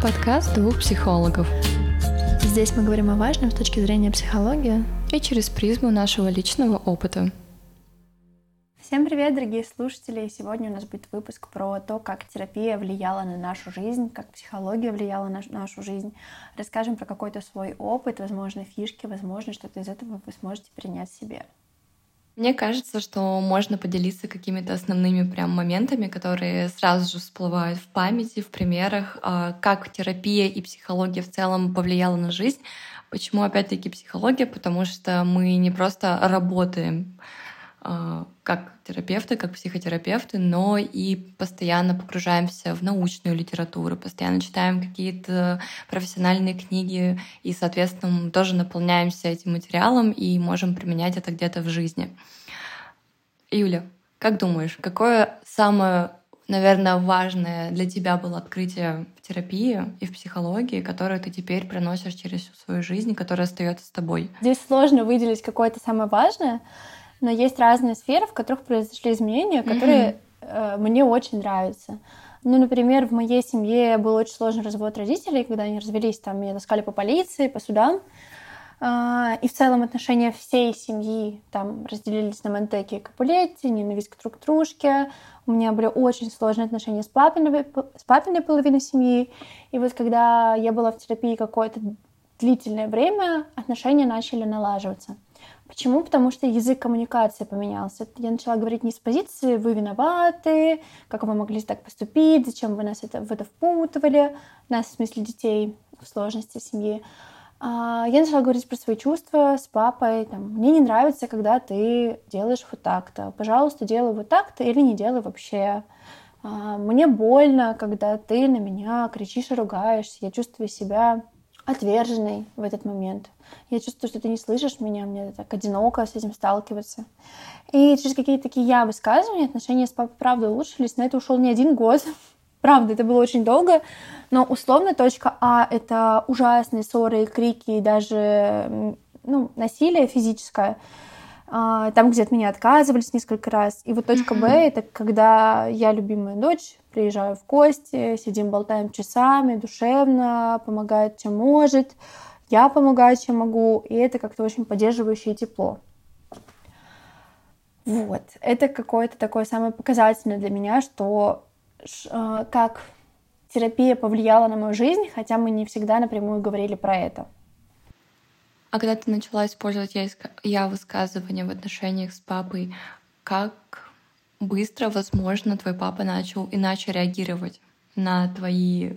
Подкаст двух психологов. Здесь мы говорим о важном с точки зрения психологии и через призму нашего личного опыта. Всем привет, дорогие слушатели! Сегодня у нас будет выпуск про то, как терапия влияла на нашу жизнь, как психология влияла на нашу жизнь. Расскажем про какой-то свой опыт, возможно, фишки, возможно, что-то из этого вы сможете принять себе. Мне кажется, что можно поделиться какими-то основными прям моментами, которые сразу же всплывают в памяти, в примерах, а, как терапия и психология в целом повлияла на жизнь. Почему опять-таки психология? Потому что мы не просто работаем как терапевты, как психотерапевты, но и постоянно погружаемся в научную литературу, постоянно читаем какие-то профессиональные книги и, соответственно, тоже наполняемся этим материалом и можем применять это где-то в жизни. Юля, как думаешь, какое самое, наверное, важное для тебя было открытие в терапии и в психологии, которое ты теперь приносишь через всю свою жизнь, которое остается с тобой? Здесь сложно выделить какое-то самое важное, но есть разные сферы, в которых произошли изменения, которые mm-hmm. э, мне очень нравятся. Ну, например, в моей семье был очень сложный развод родителей, когда они развелись, там меня таскали по полиции, по судам. Э, и в целом отношения всей семьи там разделились на Монтеки и Капулетти, ненависть к друг дружке. У меня были очень сложные отношения с папиной, с папиной половиной семьи. И вот когда я была в терапии какое-то длительное время, отношения начали налаживаться. Почему? Потому что язык коммуникации поменялся. Я начала говорить не с позиции «вы виноваты», «как вы могли так поступить», «зачем вы нас это, в это впутывали», нас, в смысле детей, в сложности семьи. А, я начала говорить про свои чувства с папой. Там, Мне не нравится, когда ты делаешь вот так-то. Пожалуйста, делай вот так-то или не делай вообще. А, мне больно, когда ты на меня кричишь и ругаешься. Я чувствую себя отверженной в этот момент. Я чувствую, что ты не слышишь меня, мне так одиноко с этим сталкиваться. И через какие-то такие я высказывания отношения с папой правда улучшились. На это ушел не один год. Правда, это было очень долго, но условно точка А — это ужасные ссоры, крики и даже ну, насилие физическое — а, там, где от меня отказывались несколько раз. И вот точка Б — это когда я, любимая дочь, приезжаю в гости, сидим, болтаем часами, душевно, помогает, чем может, я помогаю, чем могу, и это как-то очень поддерживающее тепло. Вот, это какое-то такое самое показательное для меня, что э, как терапия повлияла на мою жизнь, хотя мы не всегда напрямую говорили про это. А когда ты начала использовать я высказывание в отношениях с папой, как быстро, возможно, твой папа начал иначе реагировать на твои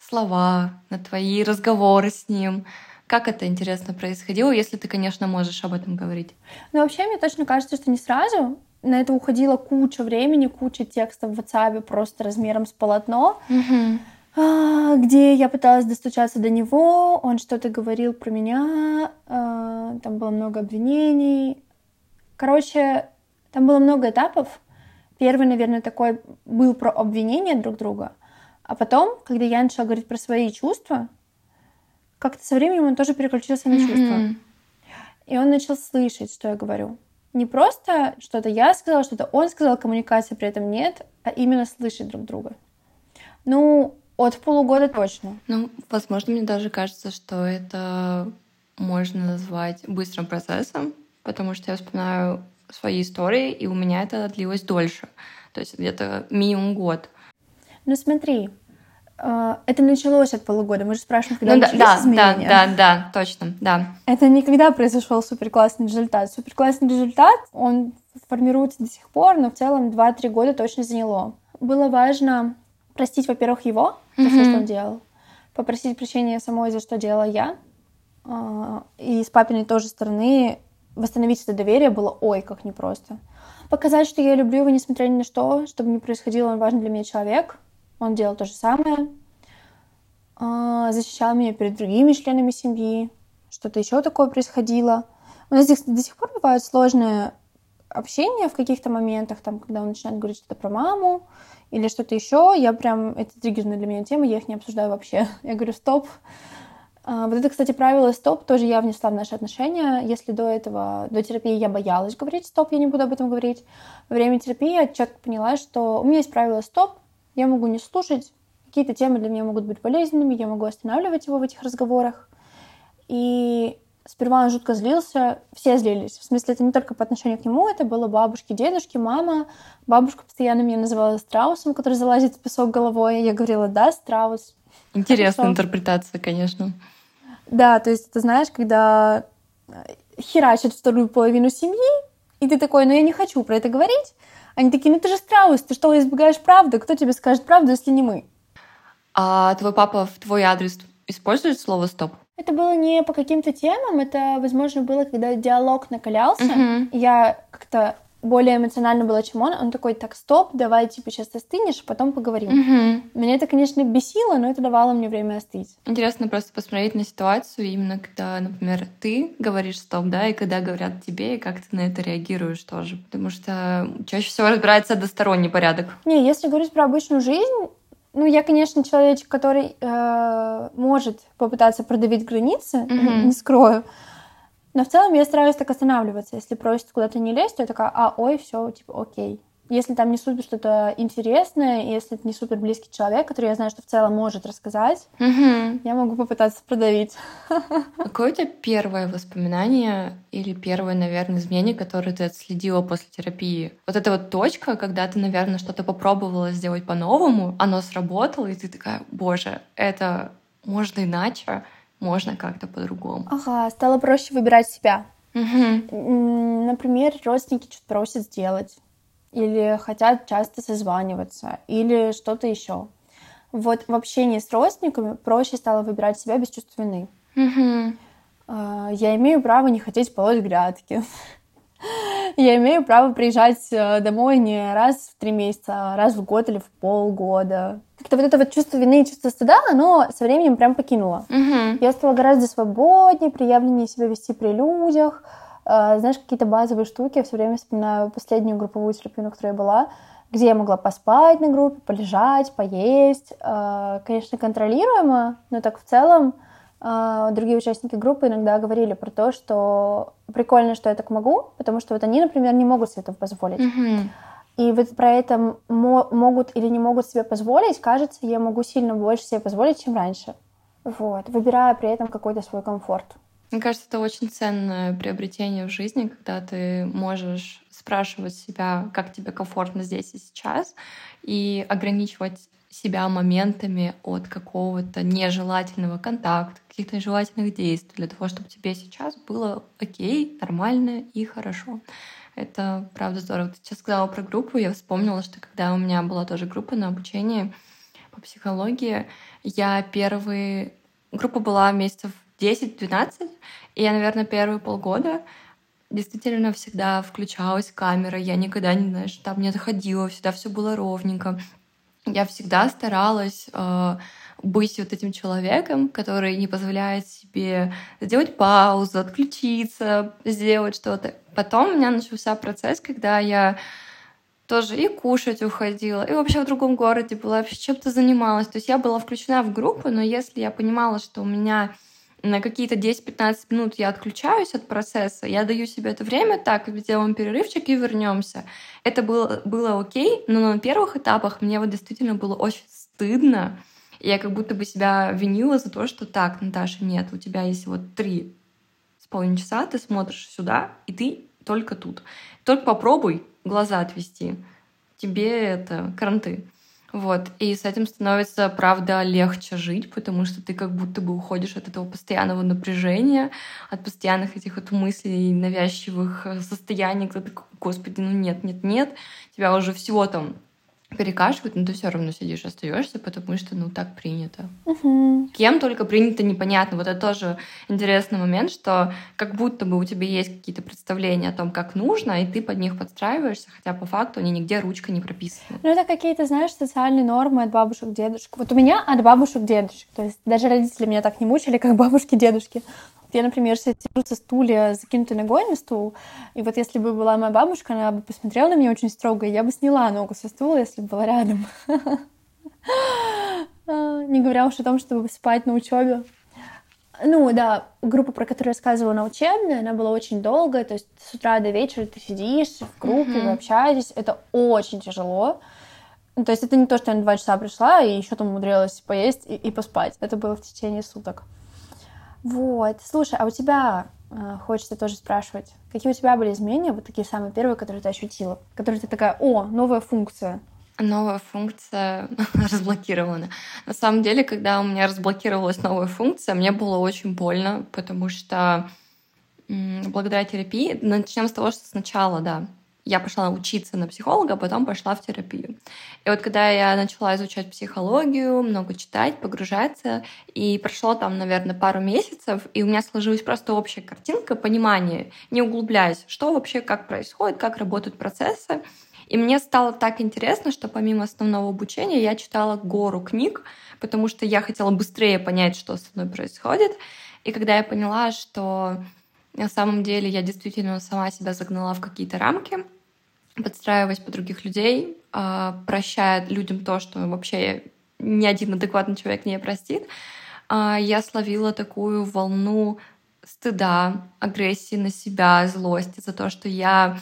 слова, на твои разговоры с ним? Как это, интересно, происходило, если ты, конечно, можешь об этом говорить? Ну, вообще, мне точно кажется, что не сразу. На это уходила куча времени, куча текстов в WhatsApp просто размером с полотно. А, где я пыталась достучаться до него, он что-то говорил про меня, а, там было много обвинений. Короче, там было много этапов. Первый, наверное, такой был про обвинение друг друга, а потом, когда я начала говорить про свои чувства, как-то со временем он тоже переключился на чувства. Mm-hmm. И он начал слышать, что я говорю. Не просто что-то я сказала, что-то он сказал, коммуникации при этом нет, а именно слышать друг друга. Ну, от полугода точно. Ну, возможно, мне даже кажется, что это можно назвать быстрым процессом, потому что я вспоминаю свои истории, и у меня это длилось дольше. То есть где-то минимум год. Ну смотри, э, это началось от полугода. Мы же спрашиваем, когда ну, начались да, изменения. Да, да, да, точно, да. Это никогда произошел супер классный результат. Супер классный результат, он формируется до сих пор, но в целом 2-3 года точно заняло. Было важно простить, во-первых, его за mm-hmm. все, что он делал, попросить прощения самой за что делала я, а, и с папиной тоже стороны восстановить это доверие было ой, как непросто. Показать, что я люблю его, несмотря ни на что, чтобы не происходило, он важный для меня человек. Он делал то же самое. А, защищал меня перед другими членами семьи. Что-то еще такое происходило. У нас до сих пор бывает сложное общение в каких-то моментах, там, когда он начинает говорить что-то про маму, или что-то еще, я прям, это триггерная для меня тема, я их не обсуждаю вообще. Я говорю, стоп. А, вот это, кстати, правило стоп тоже я внесла в наши отношения. Если до этого, до терапии я боялась говорить стоп, я не буду об этом говорить. Во время терапии я четко поняла, что у меня есть правило стоп, я могу не слушать, какие-то темы для меня могут быть болезненными, я могу останавливать его в этих разговорах. И сперва он жутко злился, все злились. В смысле, это не только по отношению к нему, это было бабушки, дедушки, мама. Бабушка постоянно меня называла страусом, который залазит в песок головой. Я говорила, да, страус. Интересная Хорошо. интерпретация, конечно. Да, то есть, ты знаешь, когда херачат вторую половину семьи, и ты такой, ну я не хочу про это говорить. Они такие, ну ты же страус, ты что, избегаешь правды? Кто тебе скажет правду, если не мы? А твой папа в твой адрес использует слово «стоп»? Это было не по каким-то темам, это, возможно, было, когда диалог накалялся. Uh-huh. Я как-то более эмоционально была, чем он. Он такой, так, стоп, давай, типа, сейчас остынешь, а потом поговорим. Угу. Меня это, конечно, бесило, но это давало мне время остыть. Интересно просто посмотреть на ситуацию, именно когда, например, ты говоришь стоп, да, и когда говорят тебе, и как ты на это реагируешь тоже. Потому что чаще всего разбирается односторонний порядок. Не, если говорить про обычную жизнь, ну, я, конечно, человечек, который э, может попытаться продавить границы, mm-hmm. не скрою. Но в целом я стараюсь так останавливаться. Если просят куда-то не лезть, то я такая, а, ой, все, типа, окей. Если там не супер что-то интересное, если это не супер близкий человек, который я знаю, что в целом может рассказать, угу. я могу попытаться продавить. Какое у тебя первое воспоминание или первое, наверное, изменение, которое ты отследила после терапии? Вот эта вот точка, когда ты, наверное, что-то попробовала сделать по-новому, оно сработало, и ты такая, боже, это можно иначе можно как-то по-другому. Ага, стало проще выбирать себя. Угу. Например, родственники что-то просят сделать, или хотят часто созваниваться, или что-то еще. Вот в общении с родственниками проще стало выбирать себя без чувства вины. Угу. Я имею право не хотеть полоть грядки. Я имею право приезжать э, домой не раз в три месяца, а раз в год или в полгода. Как-то вот это вот чувство вины и чувство стыда, оно со временем прям покинуло. Угу. Я стала гораздо свободнее, приявленнее себя вести при людях. Э, знаешь, какие-то базовые штуки. Я все время вспоминаю последнюю групповую терапию, на которой я была, где я могла поспать на группе, полежать, поесть. Э, конечно, контролируемо, но так в целом другие участники группы иногда говорили про то, что прикольно, что я так могу, потому что вот они, например, не могут себе этого позволить. Mm-hmm. И вот про это могут или не могут себе позволить, кажется, я могу сильно больше себе позволить, чем раньше. Вот, выбирая при этом какой-то свой комфорт. Мне кажется, это очень ценное приобретение в жизни, когда ты можешь спрашивать себя, как тебе комфортно здесь и сейчас, и ограничивать себя моментами от какого-то нежелательного контакта, каких-то нежелательных действий, для того, чтобы тебе сейчас было окей, нормально и хорошо. Это правда здорово. Ты сейчас сказала про группу, я вспомнила, что когда у меня была тоже группа на обучении по психологии, я первые... Группа была месяцев 10-12, и я, наверное, первые полгода действительно всегда включалась камера, я никогда не, знаешь, там не отходила, всегда все было ровненько я всегда старалась э, быть вот этим человеком, который не позволяет себе сделать паузу, отключиться, сделать что-то. Потом у меня начался процесс, когда я тоже и кушать уходила, и вообще в другом городе была, вообще чем-то занималась. То есть я была включена в группу, но если я понимала, что у меня на какие-то 10-15 минут я отключаюсь от процесса, я даю себе это время, так, сделаем перерывчик и вернемся. Это было, было окей, но на первых этапах мне вот действительно было очень стыдно. Я как будто бы себя винила за то, что так, Наташа, нет, у тебя есть вот три с половиной часа, ты смотришь сюда, и ты только тут. Только попробуй глаза отвести. Тебе это кранты. Вот. И с этим становится, правда, легче жить, потому что ты как будто бы уходишь от этого постоянного напряжения, от постоянных этих вот мыслей, навязчивых э, состояний, когда ты, господи, ну нет, нет, нет, тебя уже всего там перекашивают, но ты все равно сидишь, остаешься, потому что, ну, так принято. Угу. Кем только принято, непонятно. Вот это тоже интересный момент, что как будто бы у тебя есть какие-то представления о том, как нужно, и ты под них подстраиваешься, хотя по факту они нигде ручкой не прописаны. Ну, это какие-то, знаешь, социальные нормы от бабушек, дедушек. Вот у меня от бабушек, дедушек. То есть даже родители меня так не мучили, как бабушки, дедушки. Я, например, сижу со стулья, закинутой ногой на стул, и вот если бы была моя бабушка, она бы посмотрела на меня очень строго, и я бы сняла ногу со стула, если бы была рядом. Не говоря уж о том, чтобы спать на учебе. Ну, да, группа, про которую я рассказывала на учебной, она была очень долгая, то есть с утра до вечера ты сидишь в группе, вы общаетесь, это очень тяжело. Ну, то есть это не то, что я на два часа пришла и еще там умудрилась поесть и, и поспать. Это было в течение суток. Вот. Слушай, а у тебя, э, хочется тоже спрашивать, какие у тебя были изменения, вот такие самые первые, которые ты ощутила? Которые ты такая, о, новая функция. Новая функция разблокирована. На самом деле, когда у меня разблокировалась новая функция, мне было очень больно, потому что благодаря терапии, начнем с того, что сначала, да, я пошла учиться на психолога, а потом пошла в терапию. И вот когда я начала изучать психологию, много читать, погружаться, и прошло там, наверное, пару месяцев, и у меня сложилась просто общая картинка, понимание, не углубляясь, что вообще, как происходит, как работают процессы. И мне стало так интересно, что помимо основного обучения я читала гору книг, потому что я хотела быстрее понять, что со мной происходит. И когда я поняла, что на самом деле я действительно сама себя загнала в какие-то рамки, подстраиваясь под других людей, а, прощая людям то, что вообще ни один адекватный человек не простит, а, я словила такую волну стыда, агрессии на себя, злости за то, что я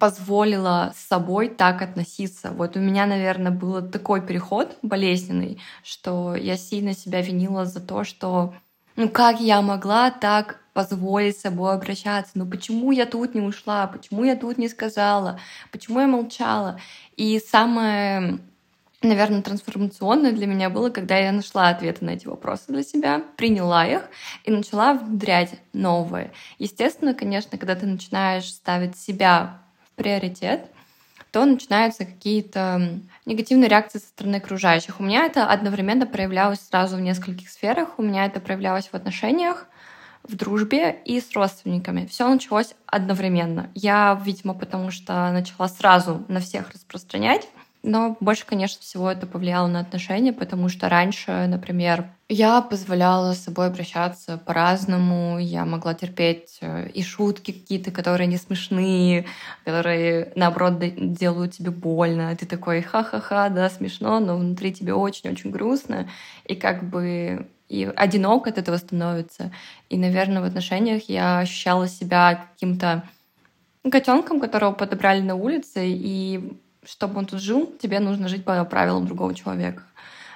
позволила с собой так относиться. Вот у меня, наверное, был такой переход болезненный, что я сильно себя винила за то, что ну как я могла так позволить с собой обращаться? Ну почему я тут не ушла? Почему я тут не сказала? Почему я молчала? И самое наверное, трансформационное для меня было, когда я нашла ответы на эти вопросы для себя, приняла их и начала внедрять новые. Естественно, конечно, когда ты начинаешь ставить себя в приоритет, то начинаются какие-то негативные реакции со стороны окружающих. У меня это одновременно проявлялось сразу в нескольких сферах. У меня это проявлялось в отношениях, в дружбе и с родственниками. Все началось одновременно. Я, видимо, потому что начала сразу на всех распространять. Но больше, конечно, всего это повлияло на отношения, потому что раньше, например, я позволяла с собой обращаться по-разному, я могла терпеть э, и шутки какие-то, которые не смешные, которые, наоборот, делают тебе больно. Ты такой, ха-ха-ха, да, смешно, но внутри тебе очень-очень грустно, и как бы и одиноко от этого становится. И, наверное, в отношениях я ощущала себя каким-то котенком, которого подобрали на улице, и чтобы он тут жил, тебе нужно жить по правилам другого человека.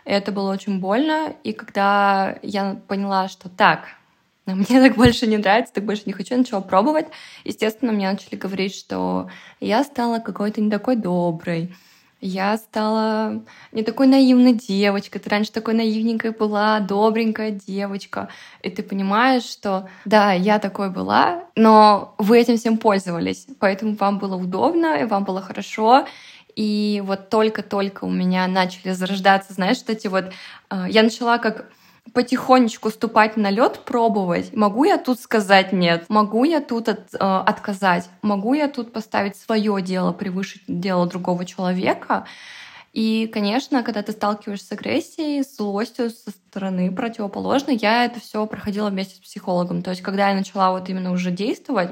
И это было очень больно. И когда я поняла, что так, мне так больше не нравится, так больше не хочу ничего пробовать, естественно, мне начали говорить, что я стала какой-то не такой доброй, я стала не такой наивной девочкой. Ты раньше такой наивненькая была, добренькая девочка. И ты понимаешь, что да, я такой была, но вы этим всем пользовались. Поэтому вам было удобно, и вам было хорошо. И вот только-только у меня начали зарождаться, знаешь, вот эти вот... Э, я начала как потихонечку ступать на лед, пробовать. Могу я тут сказать нет? Могу я тут от, э, отказать? Могу я тут поставить свое дело превыше дела другого человека? И, конечно, когда ты сталкиваешься с агрессией, с злостью со стороны противоположной, я это все проходила вместе с психологом. То есть, когда я начала вот именно уже действовать,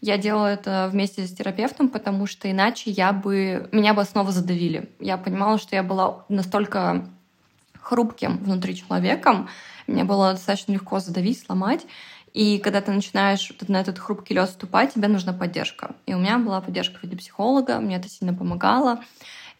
я делала это вместе с терапевтом, потому что иначе я бы меня бы снова задавили. Я понимала, что я была настолько хрупким внутри человеком, мне было достаточно легко задавить, сломать. И когда ты начинаешь на этот хрупкий лед ступать, тебе нужна поддержка. И у меня была поддержка в виде психолога, мне это сильно помогало.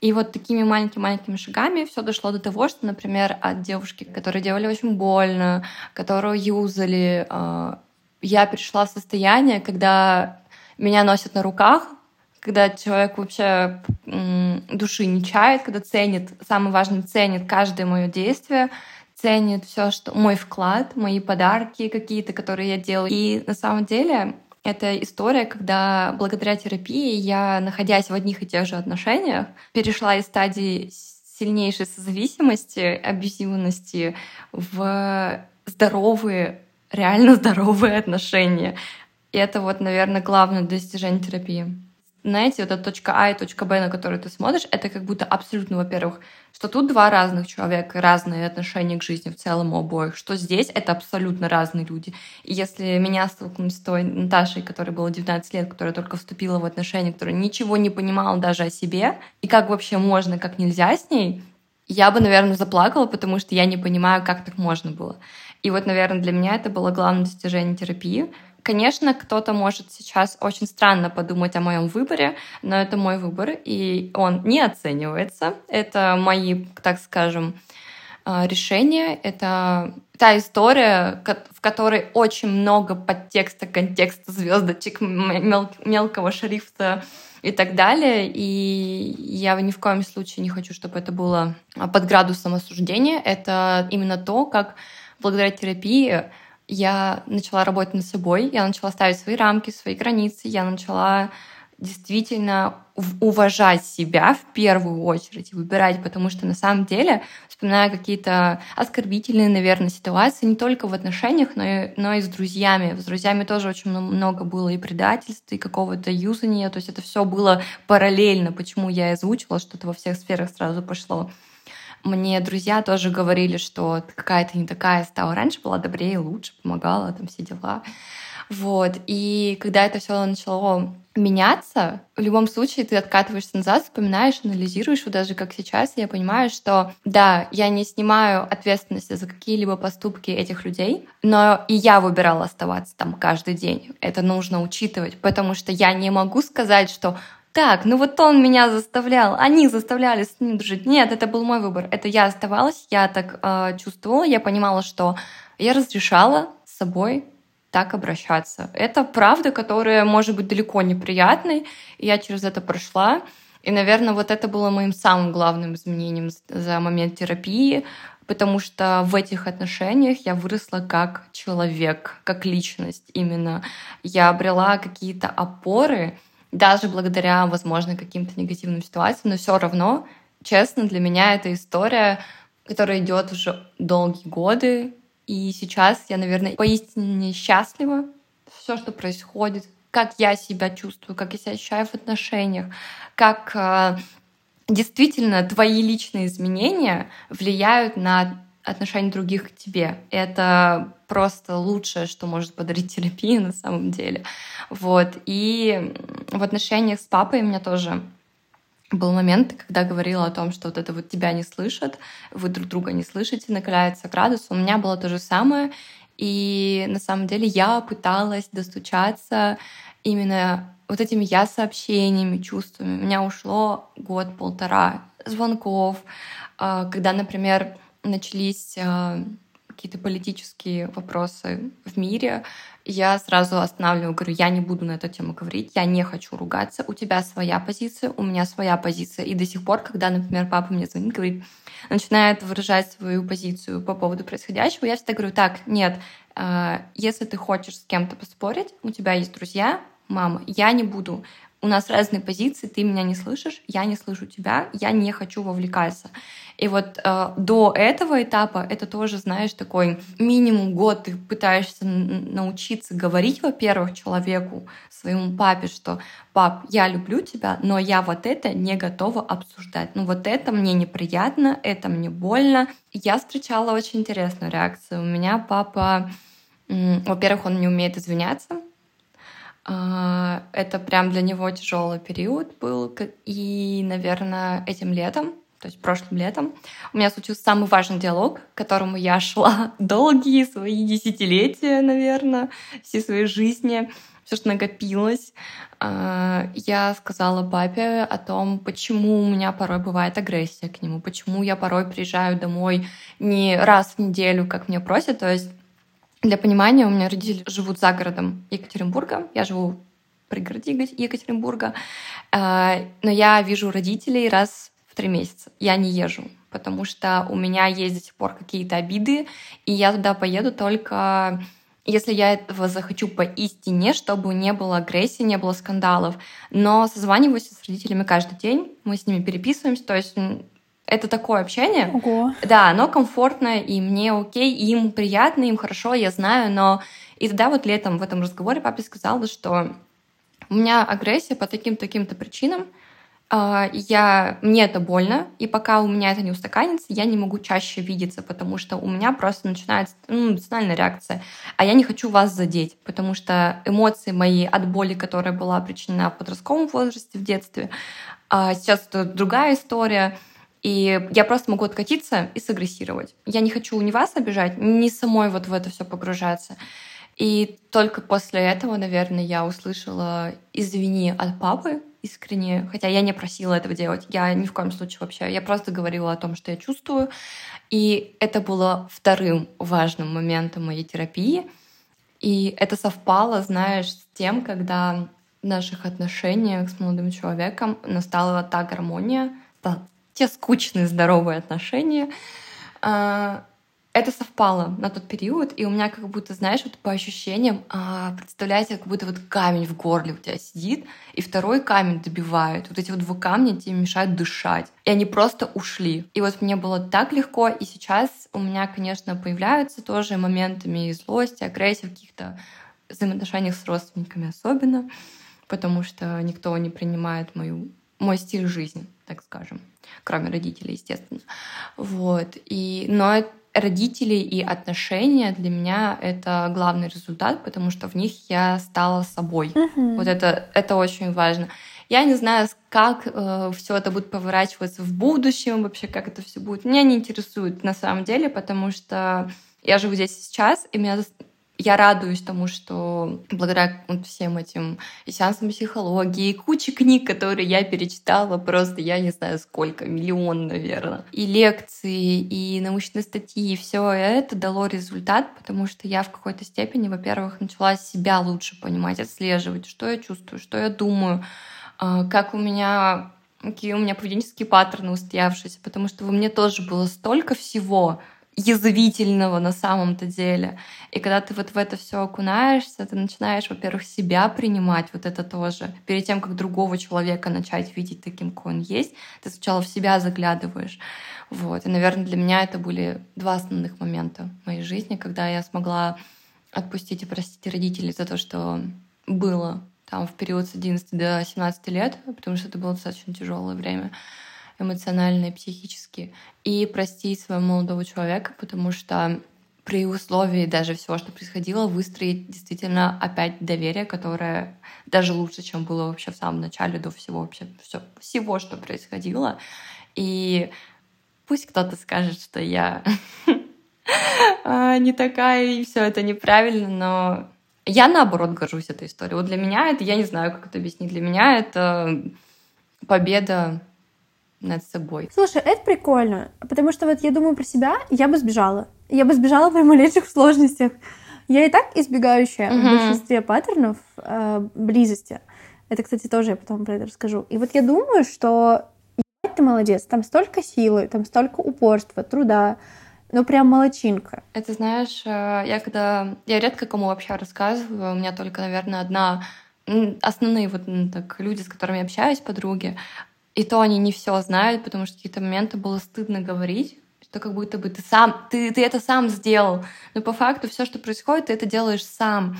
И вот такими маленькими-маленькими шагами все дошло до того, что, например, от девушки, которой делали очень больно, которую юзали, а, я перешла в состояние, когда меня носят на руках, когда человек вообще души не чает, когда ценит, самое важное, ценит каждое мое действие, ценит все, что мой вклад, мои подарки какие-то, которые я делаю. И на самом деле это история, когда благодаря терапии я, находясь в одних и тех же отношениях, перешла из стадии сильнейшей созависимости, абьюзивности в здоровые реально здоровые отношения. И это вот, наверное, главное достижение терапии. Знаете, вот эта точка А и точка Б, на которую ты смотришь, это как будто абсолютно, во-первых, что тут два разных человека, разные отношения к жизни в целом у обоих, что здесь это абсолютно разные люди. И если меня столкнуть с той Наташей, которой было 19 лет, которая только вступила в отношения, которая ничего не понимала даже о себе, и как вообще можно, как нельзя с ней, я бы, наверное, заплакала, потому что я не понимаю, как так можно было. И вот, наверное, для меня это было главное достижение терапии. Конечно, кто-то может сейчас очень странно подумать о моем выборе, но это мой выбор, и он не оценивается. Это мои, так скажем, а, решения. Это та история, в которой очень много подтекста, контекста, звездочек, мел мелкого шрифта и так далее. И я ни в коем случае не хочу, чтобы это было под градусом осуждения. Это именно то, как благодаря терапии я начала работать над собой, я начала ставить свои рамки, свои границы, я начала действительно уважать себя в первую очередь и выбирать, потому что на самом деле, вспоминая какие-то оскорбительные, наверное, ситуации, не только в отношениях, но и, но и с друзьями. С друзьями тоже очень много было и предательств, и какого-то юзания, то есть это все было параллельно, почему я озвучила, что это во всех сферах сразу пошло. Мне друзья тоже говорили, что какая-то не такая стала. Раньше была добрее, лучше, помогала, там все дела. Вот. И когда это все начало меняться, в любом случае ты откатываешься назад, вспоминаешь, анализируешь, вот даже как сейчас, я понимаю, что да, я не снимаю ответственности за какие-либо поступки этих людей, но и я выбирала оставаться там каждый день. Это нужно учитывать, потому что я не могу сказать, что так, ну вот он меня заставлял, они заставляли с ним дружить. Нет, это был мой выбор. Это я оставалась, я так э, чувствовала, я понимала, что я разрешала с собой так обращаться. Это правда, которая может быть далеко неприятной. И я через это прошла. И, наверное, вот это было моим самым главным изменением за момент терапии, потому что в этих отношениях я выросла как человек, как личность именно. Я обрела какие-то опоры, даже благодаря, возможно, каким-то негативным ситуациям, но все равно, честно, для меня эта история, которая идет уже долгие годы, и сейчас я, наверное, поистине счастлива. Все, что происходит, как я себя чувствую, как я себя ощущаю в отношениях, как э, действительно твои личные изменения влияют на отношение других к тебе. Это просто лучшее, что может подарить терапия на самом деле. Вот. И в отношениях с папой у меня тоже был момент, когда говорила о том, что вот это вот тебя не слышат, вы друг друга не слышите, накаляется градус. У меня было то же самое. И на самом деле я пыталась достучаться именно вот этими я сообщениями, чувствами. У меня ушло год-полтора звонков, а, когда, например, начались а, какие-то политические вопросы в мире, я сразу останавливаю, говорю, я не буду на эту тему говорить, я не хочу ругаться, у тебя своя позиция, у меня своя позиция. И до сих пор, когда, например, папа мне звонит, говорит, начинает выражать свою позицию по поводу происходящего, я всегда говорю, так, нет, а, если ты хочешь с кем-то поспорить, у тебя есть друзья, мама, я не буду у нас разные позиции, ты меня не слышишь, я не слышу тебя, я не хочу вовлекаться. И вот э, до этого этапа это тоже, знаешь, такой минимум год ты пытаешься научиться говорить, во-первых, человеку, своему папе, что пап, я люблю тебя, но я вот это не готова обсуждать. Ну вот это мне неприятно, это мне больно. Я встречала очень интересную реакцию. У меня папа, во-первых, он не умеет извиняться, это прям для него тяжелый период был. И, наверное, этим летом, то есть прошлым летом, у меня случился самый важный диалог, к которому я шла долгие свои десятилетия, наверное, все свои жизни, все, что накопилось. А, я сказала папе о том, почему у меня порой бывает агрессия к нему, почему я порой приезжаю домой не раз в неделю, как мне просят, то есть для понимания, у меня родители живут за городом Екатеринбурга. Я живу в пригороде Екатеринбурга. А, но я вижу родителей раз в три месяца. Я не езжу, потому что у меня есть до сих пор какие-то обиды, и я туда поеду только если я этого захочу поистине, чтобы не было агрессии, не было скандалов. Но созваниваюсь с родителями каждый день, мы с ними переписываемся, то есть это такое общение. Ого. Да, оно комфортное, и мне окей, и им приятно, им хорошо, я знаю, но... И тогда вот летом в этом разговоре папе сказала, что у меня агрессия по таким-таким-то причинам, а, я, мне это больно, и пока у меня это не устаканится, я не могу чаще видеться, потому что у меня просто начинается ну, эмоциональная реакция, а я не хочу вас задеть, потому что эмоции мои от боли, которая была причинена в подростковом возрасте, в детстве, а сейчас это другая история — и я просто могу откатиться и сагрессировать. Я не хочу ни вас обижать, ни самой вот в это все погружаться. И только после этого, наверное, я услышала «извини» от папы искренне, хотя я не просила этого делать. Я ни в коем случае вообще. Я просто говорила о том, что я чувствую. И это было вторым важным моментом моей терапии. И это совпало, знаешь, с тем, когда в наших отношениях с молодым человеком настала та гармония, та, те скучные здоровые отношения, а, это совпало на тот период, и у меня как будто, знаешь, вот по ощущениям, а, представляете, как будто вот камень в горле у тебя сидит, и второй камень добивает. Вот эти вот два камня тебе мешают дышать. И они просто ушли. И вот мне было так легко, и сейчас у меня, конечно, появляются тоже моментами и злости, агрессии в каких-то взаимоотношениях с родственниками особенно, потому что никто не принимает мою, мой стиль жизни, так скажем кроме родителей, естественно. Вот. И, но родители и отношения для меня это главный результат, потому что в них я стала собой. Uh-huh. Вот это, это очень важно. Я не знаю, как э, все это будет поворачиваться в будущем, вообще как это все будет. Меня не интересует на самом деле, потому что я живу здесь сейчас, и меня я радуюсь тому, что благодаря вот всем этим сеансам психологии, и куче книг, которые я перечитала, просто я не знаю сколько, миллион, наверное, и лекции, и научные статьи, и все это дало результат, потому что я в какой-то степени, во-первых, начала себя лучше понимать, отслеживать, что я чувствую, что я думаю, а, как у меня какие у меня поведенческие паттерны устоявшиеся, потому что во мне тоже было столько всего, язвительного на самом-то деле. И когда ты вот в это все окунаешься, ты начинаешь, во-первых, себя принимать, вот это тоже. Перед тем, как другого человека начать видеть таким, какой он есть, ты сначала в себя заглядываешь. Вот. И, наверное, для меня это были два основных момента в моей жизни, когда я смогла отпустить и простить родителей за то, что было там в период с 11 до 17 лет, потому что это было достаточно тяжелое время эмоционально и психически, и простить своего молодого человека, потому что при условии даже всего, что происходило, выстроить действительно опять доверие, которое даже лучше, чем было вообще в самом начале, до всего вообще все, всего, что происходило. И пусть кто-то скажет, что я а, не такая, и все это неправильно, но я наоборот горжусь этой историей. Вот для меня это, я не знаю, как это объяснить, для меня это победа над собой. Слушай, это прикольно, потому что вот я думаю про себя, я бы сбежала. Я бы сбежала при малейших сложностях. Я и так избегающая mm-hmm. в большинстве паттернов э, близости. Это, кстати, тоже я потом про это расскажу. И вот я думаю, что ты молодец, там столько силы, там столько упорства, труда, ну прям молочинка. Это знаешь, э, я когда... Я редко кому вообще рассказываю, у меня только, наверное, одна основные вот так люди, с которыми я общаюсь, подруги, и то они не все знают, потому что какие-то моменты было стыдно говорить, что как будто бы ты сам, ты, ты это сам сделал. Но по факту все, что происходит, ты это делаешь сам.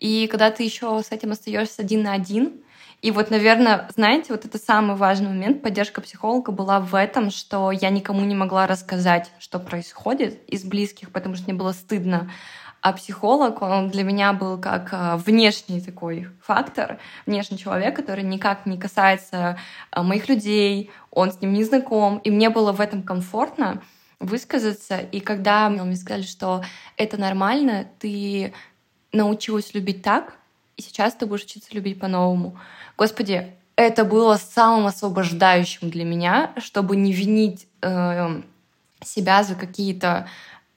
И когда ты еще с этим остаешься один на один, и вот, наверное, знаете, вот это самый важный момент, поддержка психолога была в этом, что я никому не могла рассказать, что происходит из близких, потому что мне было стыдно. А психолог, он для меня был как а, внешний такой фактор, внешний человек, который никак не касается а, моих людей, он с ним не знаком, и мне было в этом комфортно высказаться. И когда мне сказали, что это нормально, ты научилась любить так, и сейчас ты будешь учиться любить по-новому. Господи, это было самым освобождающим для меня, чтобы не винить э, себя за какие-то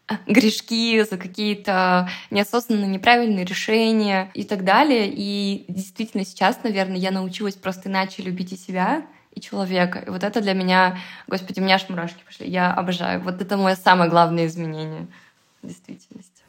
грешки, за какие-то неосознанные неправильные решения и так далее. И действительно сейчас, наверное, я научилась просто иначе любить и себя, и человека. И вот это для меня, господи, у меня аж мурашки пошли. Я обожаю. Вот это мое самое главное изменение в действительности.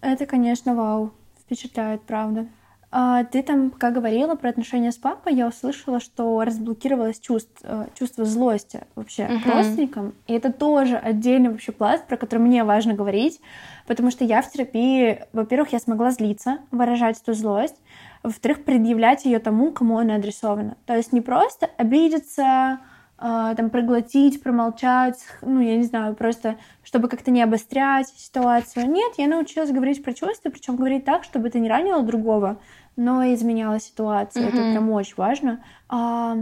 Это, конечно, вау. Впечатляет, правда. А, ты там, пока говорила про отношения с папой, я услышала, что разблокировалось чувство, э, чувство злости вообще uh-huh. к родственникам. И это тоже отдельный вообще пласт, про который мне важно говорить, потому что я в терапии, во-первых, я смогла злиться, выражать эту злость, во-вторых, предъявлять ее тому, кому она адресована. То есть не просто обидеться, там проглотить, промолчать, ну, я не знаю, просто чтобы как-то не обострять ситуацию. Нет, я научилась говорить про чувства, причем говорить так, чтобы это не ранило другого, но изменяла ситуацию. Mm-hmm. Это прям очень важно. А,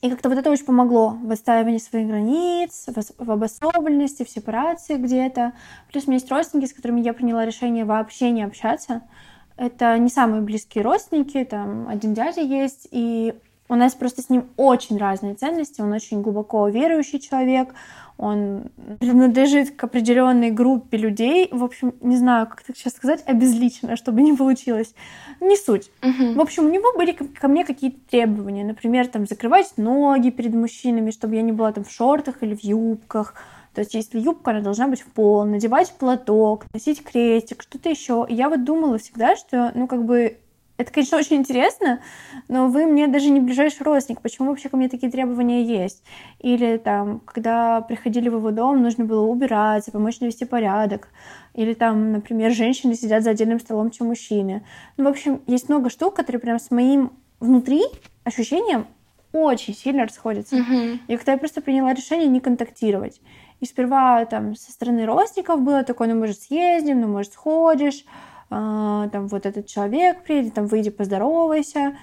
и как-то вот это очень помогло в отстаивании своих границ, в, в обособленности, в сепарации где-то. Плюс у меня есть родственники, с которыми я приняла решение вообще не общаться. Это не самые близкие родственники, там один дядя есть, и у нас просто с ним очень разные ценности. Он очень глубоко верующий человек, он принадлежит к определенной группе людей. В общем, не знаю, как это сейчас сказать, обезличенно, чтобы не получилось. Не суть. Мгм. В общем, у него были ко ко мне какие-то требования. Например, там, закрывать ноги перед мужчинами, чтобы я не была там в шортах или в юбках. То есть, если юбка, она должна быть в пол, надевать платок, носить крестик, что-то еще. И я вот думала всегда, что, ну, как бы, это, конечно, очень интересно, но вы мне даже не ближайший родственник. Почему вообще ко мне такие требования есть? Или там, когда приходили в его дом, нужно было убираться, помочь навести порядок. Или там, например, женщины сидят за отдельным столом, чем мужчины. Ну, в общем, есть много штук, которые прям с моим внутри ощущением очень сильно расходятся. Мгм. И когда я просто приняла решение не контактировать. И сперва там со стороны родственников было такое, ну, может, съездим, ну, может, сходишь, там вот этот человек приедет, там выйди, поздоровайся.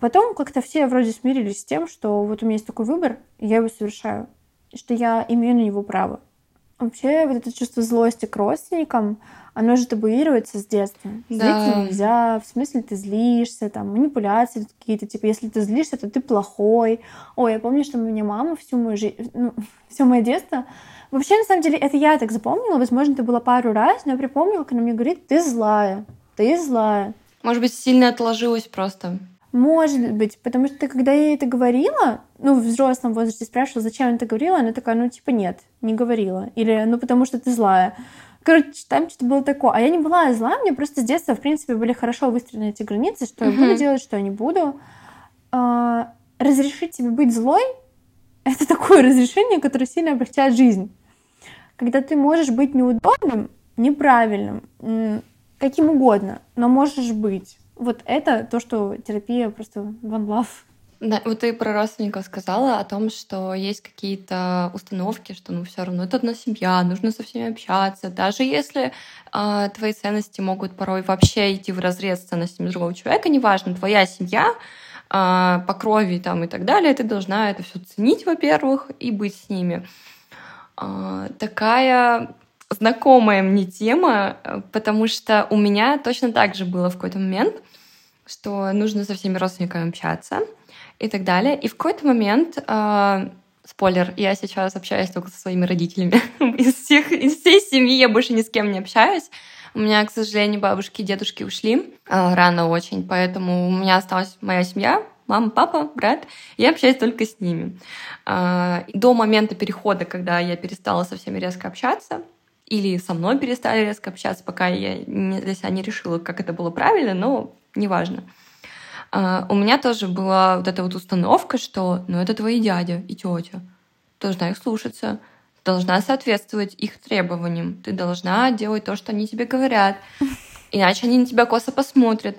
Потом как-то все вроде смирились с тем, что вот у меня есть такой выбор, и я его совершаю, что я имею на него право. Вообще вот это чувство злости к родственникам, оно же табуируется с детства. Злиться Да. нельзя, в смысле ты злишься, там манипуляции какие-то, типа если ты злишься, то ты плохой. Ой, я помню, что у меня мама всю мою жизнь, ну, все мое детство Вообще, на самом деле, это я так запомнила. Возможно, это было пару раз, но я припомнила, когда мне говорит, ты злая, ты злая. Может быть, сильно отложилось просто. Может быть, потому что когда я ей это говорила, ну, в взрослом возрасте спрашивала, зачем она это говорила, она такая, ну, типа, нет, не говорила. Или, ну, потому что ты злая. Короче, там что-то было такое. А я не была зла, мне просто с детства, в принципе, были хорошо выстроены эти границы, что я Мгм. буду делать, что я не буду. А, разрешить себе быть злой — это такое разрешение, которое сильно облегчает жизнь. Когда ты можешь быть неудобным, неправильным, каким угодно, но можешь быть. Вот это то, что терапия просто one love. Да, вот ты про родственников сказала о том, что есть какие-то установки, что ну все равно это одна семья, нужно со всеми общаться, даже если а, твои ценности могут порой вообще идти в разрез с ценностями другого человека, неважно, твоя семья по крови там и так далее, ты должна это все ценить, во-первых, и быть с ними. А, такая знакомая мне тема, э, потому что у меня точно так же было в какой-то момент, что нужно со всеми родственниками общаться и так далее. И в какой-то момент, э, спойлер, я сейчас общаюсь только со своими родителями. из, всех, из всей семьи я больше ни с кем не общаюсь. У меня, к сожалению, бабушки и дедушки ушли э, рано очень, поэтому у меня осталась моя семья, мама, папа, брат. Я общаюсь только с ними. Э, до момента перехода, когда я перестала со всеми резко общаться, или со мной перестали резко общаться, пока я для себя не решила, как это было правильно, но неважно. А, у меня тоже была вот эта вот установка, что ну это твои дядя и тетя. Должна их слушаться, должна соответствовать их требованиям, ты должна делать то, что они тебе говорят, иначе они на тебя косо посмотрят.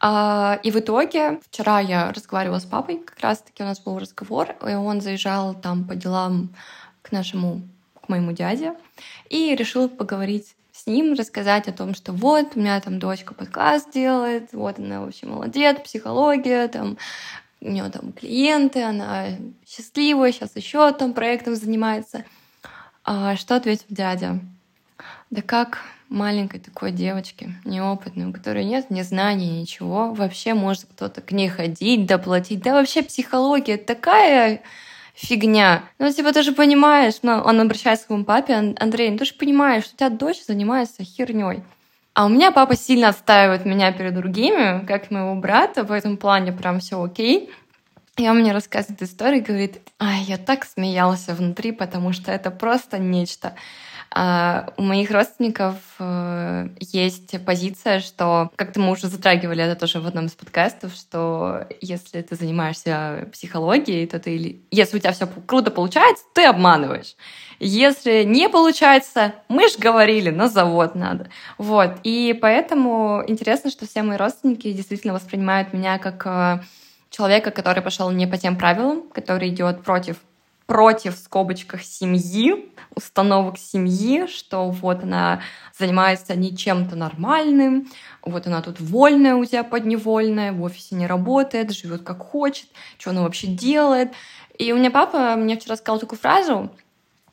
А, и в итоге вчера я разговаривала с папой, как раз-таки у нас был разговор, и он заезжал там по делам к нашему, к моему дяде, и решил поговорить с ним, рассказать о том, что вот, у меня там дочка подкаст делает, вот она вообще молодец, психология, там, у нее там клиенты, она счастливая, сейчас еще там проектом занимается. А что ответил дядя? Да как маленькой такой девочке, неопытной, у которой нет ни знаний, ничего, вообще может кто-то к ней ходить, доплатить. Да вообще психология такая фигня. Ну, типа, ты же понимаешь, ну, он обращается к своему папе, Андрей, ну ты же понимаешь, что у тебя дочь занимается херней. А у меня папа сильно отстаивает меня перед другими, как моего брата, в этом плане прям все окей. И он мне рассказывает историю говорит, ай, я так смеялся внутри, потому что это просто нечто. А у моих родственников э, есть позиция, что, как-то мы уже затрагивали это тоже в одном из подкастов, что если ты занимаешься психологией, то ты, если у тебя все круто получается, ты обманываешь. Если не получается, мы же говорили, на завод надо. Вот. И поэтому интересно, что все мои родственники действительно воспринимают меня как э, человека, который пошел не по тем правилам, который идет против против, в скобочках, семьи, установок семьи, что вот она занимается не чем-то нормальным, вот она тут вольная у тебя подневольная, в офисе не работает, живет как хочет, что она вообще делает. И у меня папа мне вчера сказал такую фразу,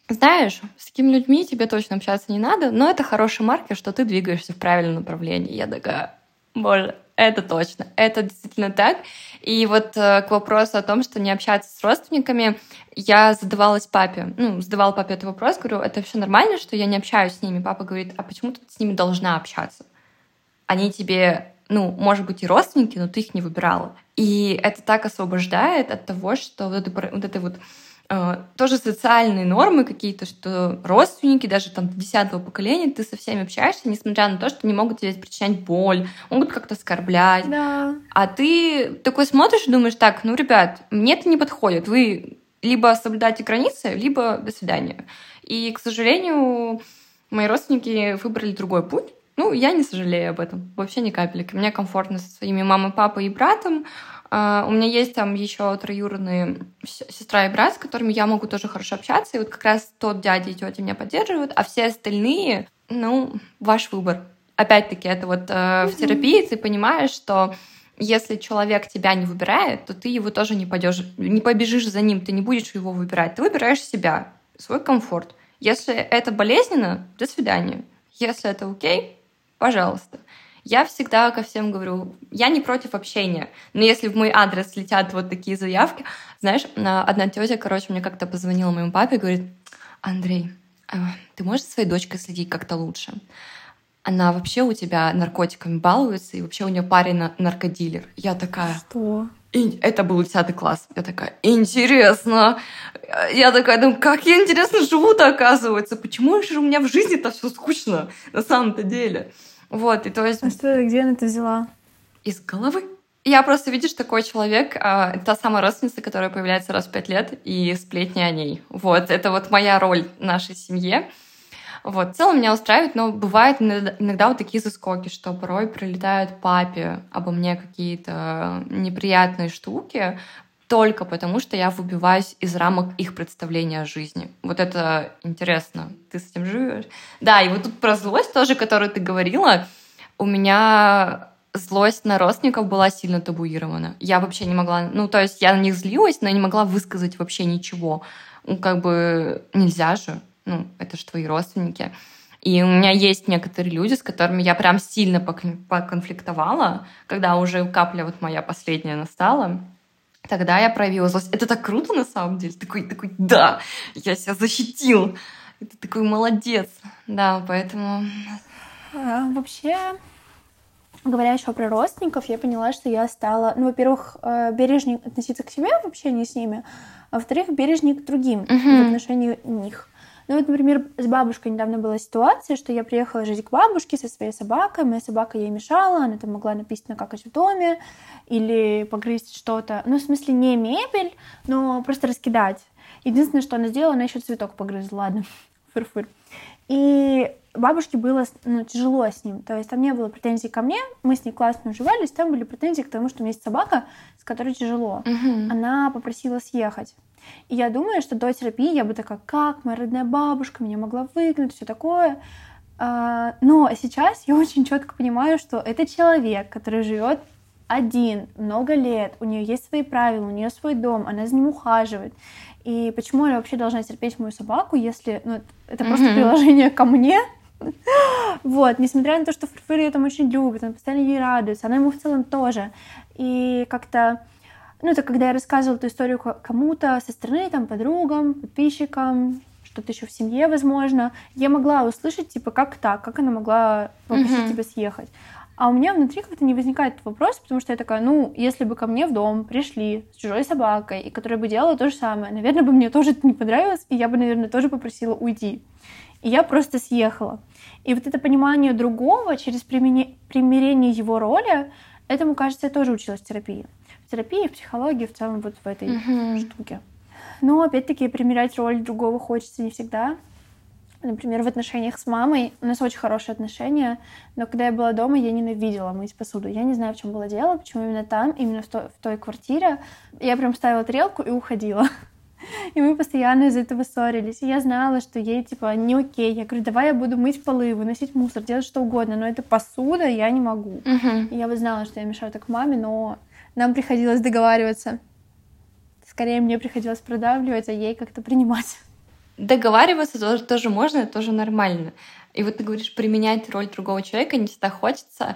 знаешь, с такими людьми тебе точно общаться не надо, но это хороший маркер, что ты двигаешься в правильном направлении. Я такая, Боже, это точно, это действительно так. И вот э, к вопросу о том, что не общаться с родственниками, я задавалась папе, ну, задавала папе этот вопрос, говорю, это все нормально, что я не общаюсь с ними? Папа говорит, а почему ты с ними должна общаться? Они тебе, ну, может быть, и родственники, но ты их не выбирала. И это так освобождает от того, что вот, это, вот этой вот тоже социальные нормы какие-то, что родственники, даже там десятого поколения, ты со всеми общаешься, несмотря на то, что не могут тебе причинять боль, могут как-то оскорблять. Да. А ты такой смотришь и думаешь, так, ну, ребят, мне это не подходит. Вы либо соблюдайте границы, либо до свидания. И, к сожалению, мои родственники выбрали другой путь. Ну, я не сожалею об этом, вообще ни капельки. Мне комфортно со своими мамой, папой и братом. Uh, у меня есть там еще троюродные сестра и брат, с которыми я могу тоже хорошо общаться. И вот как раз тот дядя и тетя меня поддерживают, а все остальные, ну, ваш выбор. Опять-таки, это вот uh, в терапии ты понимаешь, что если человек тебя не выбирает, то ты его тоже не пойдешь, не побежишь за ним, ты не будешь его выбирать. Ты выбираешь себя, свой комфорт. Если это болезненно, до свидания. Если это окей, пожалуйста. Я всегда ко всем говорю, я не против общения, но если в мой адрес летят вот такие заявки, знаешь, одна тетя, короче, мне как-то позвонила моему папе и говорит, Андрей, а ты можешь за своей дочкой следить как-то лучше? Она вообще у тебя наркотиками балуется, и вообще у нее парень наркодилер. Я такая... Что? Это был 10 класс. Я такая, интересно. Я такая, ну как я интересно живу-то, оказывается. Почему же у меня в жизни-то все скучно на самом-то деле? Вот, и то есть... А что, где она это взяла? Из головы. Я просто, видишь, такой человек, а, та самая родственница, которая появляется раз в пять лет, и сплетни о ней. Вот, это вот моя роль в нашей семье. Вот, в целом меня устраивает, но иногда, иногда вот такие заскоки, что порой прилетают папе обо мне какие-то неприятные штуки, только потому, что я выбиваюсь из рамок их представления о жизни. Вот это интересно. Ты с этим живешь? Да, и вот тут про злость тоже, которую ты говорила, у меня злость на родственников была сильно табуирована. Я вообще не могла... Ну, то есть я на них злилась, но не могла высказать вообще ничего. Ну, как бы нельзя же. Ну, это же твои родственники. И у меня есть некоторые люди, с которыми я прям сильно поконфликтовала, когда уже капля вот моя последняя настала. Тогда я проявила злость. Это так круто на самом деле. Такой, такой, да, я себя защитил. Это такой молодец. Да, поэтому... А, вообще, говоря еще про родственников, я поняла, что я стала, ну, во-первых, э, бережнее относиться к себе в общении с ними, а во-вторых, бережнее к другим uh-huh. в отношении них. Ну вот, например, с бабушкой недавно была ситуация, что я приехала жить к бабушке со своей собакой, моя собака ей мешала, она там могла написано какать в доме или погрызть что-то. Ну, в смысле, не мебель, но просто раскидать. Единственное, что она сделала, она еще цветок погрызла, ладно, фыр-фыр. И бабушке было ну, тяжело с ним. То есть там не было претензий ко мне, мы с ней классно уживались, там были претензии к тому, что у меня есть собака, с которой тяжело. Угу. Она попросила съехать. И я думаю, что до терапии я бы такая, как моя родная бабушка меня могла выгнать, все такое. А, но сейчас я очень четко понимаю, что это человек, который живет один много лет, у нее есть свои правила, у нее свой дом, она за ним ухаживает. И почему я вообще должна терпеть мою собаку, если ну, это mm-hmm. просто приложение ко мне? Вот, несмотря на то, что Фрфыр ее там очень любит, он постоянно ей радуется, она ему в целом тоже. И как-то ну, это когда я рассказывала эту историю кому-то со стороны, там, подругам, подписчикам, что-то еще в семье, возможно, я могла услышать, типа, как так, как она могла попросить mm-hmm. тебя съехать. А у меня внутри как-то не возникает вопрос, потому что я такая, ну, если бы ко мне в дом пришли с чужой собакой, и которая бы делала то же самое, наверное, бы мне тоже это не понравилось, и я бы, наверное, тоже попросила уйти. И я просто съехала. И вот это понимание другого через примирение его роли, этому, кажется, я тоже училась в терапии в терапии, в психологии, в целом вот в этой uh-huh. штуке. Но опять-таки примерять роль другого хочется не всегда. Например, в отношениях с мамой у нас очень хорошие отношения, но когда я была дома, я ненавидела мыть посуду. Я не знаю, в чем было дело, почему именно там, именно в, то, в той квартире. Я прям ставила тарелку и уходила. И мы постоянно из-за этого ссорились. И я знала, что ей, типа, не окей. Я говорю, давай я буду мыть полы, выносить мусор, делать что угодно, но это посуда, я не могу. Uh-huh. И я бы знала, что я мешаю так маме, но нам приходилось договариваться. Скорее, мне приходилось продавливать, а ей как-то принимать. Договариваться тоже, тоже можно, это тоже нормально. И вот ты говоришь, применять роль другого человека не всегда хочется.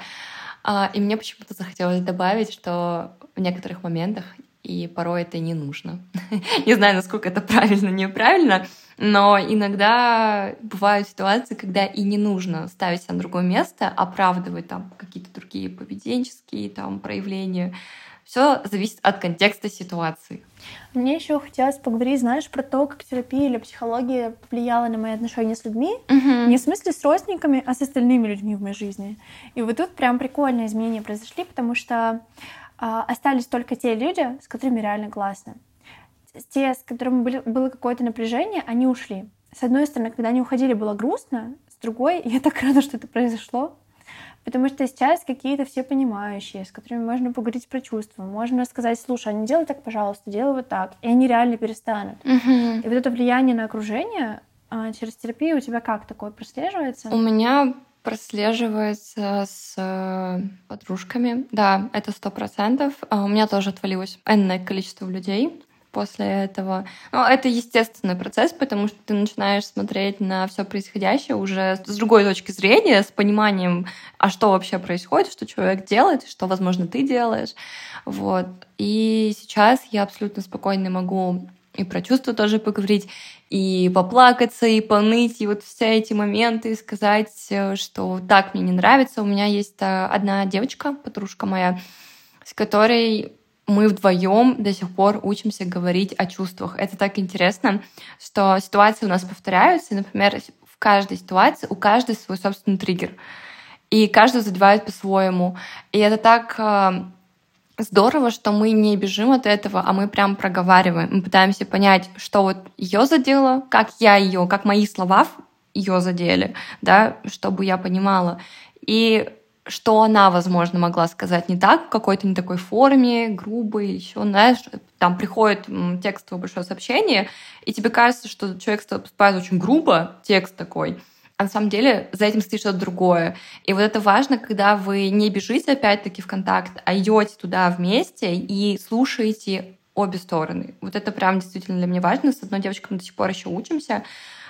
А, и мне почему-то захотелось добавить, что в некоторых моментах и порой это не нужно. не знаю, насколько это правильно, неправильно, но иногда бывают ситуации, когда и не нужно ставить себя на другое место, оправдывать там какие-то другие поведенческие там проявления. Все зависит от контекста ситуации. Мне еще хотелось поговорить, знаешь, про то, как терапия или психология повлияла на мои отношения с людьми. Угу. Не в смысле с родственниками, а с остальными людьми в моей жизни. И вот тут прям прикольные изменения произошли, потому что а, остались только те люди, с которыми реально классно. Те, с которыми были, было какое-то напряжение, они ушли. С одной стороны, когда они уходили, было грустно, с другой, я так рада, что это произошло, потому что сейчас какие-то все понимающие, с которыми можно поговорить про чувства, можно сказать, слушай, а не делай так, пожалуйста, делай вот так, и они реально перестанут. Угу. И вот это влияние на окружение а, через терапию у тебя как такое прослеживается? У меня прослеживается с э, подружками. Да, это сто процентов. А у меня тоже отвалилось энное количество людей после этого. Но это естественный процесс, потому что ты начинаешь смотреть на все происходящее уже с другой точки зрения, с пониманием, а что вообще происходит, что человек делает, что, возможно, ты делаешь. Вот. И сейчас я абсолютно спокойно могу и про чувства тоже поговорить, и поплакаться, и поныть, и вот все эти моменты, сказать, э, что так мне не нравится. У меня есть э, одна девочка, подружка моя, с которой мы вдвоем до сих пор учимся говорить о чувствах. Это так интересно, что ситуации у нас повторяются. Например, в каждой ситуации у каждой свой собственный триггер. И каждый задевает по-своему. И это так э, здорово, что мы не бежим от этого, а мы прям проговариваем. Мы пытаемся понять, что вот ее задело, как я ее, как мои слова ее задели, да, чтобы я понимала. И что она, возможно, могла сказать не так, в какой-то не такой форме, грубой, еще, знаешь, там приходит текстовое большое сообщение, и тебе кажется, что человек поступает очень грубо, текст такой, а на самом деле за этим стоит что-то другое. И вот это важно, когда вы не бежите опять-таки в контакт, а идете туда вместе и слушаете обе стороны. Вот это прям действительно для меня важно. С одной девочкой мы до сих пор еще учимся,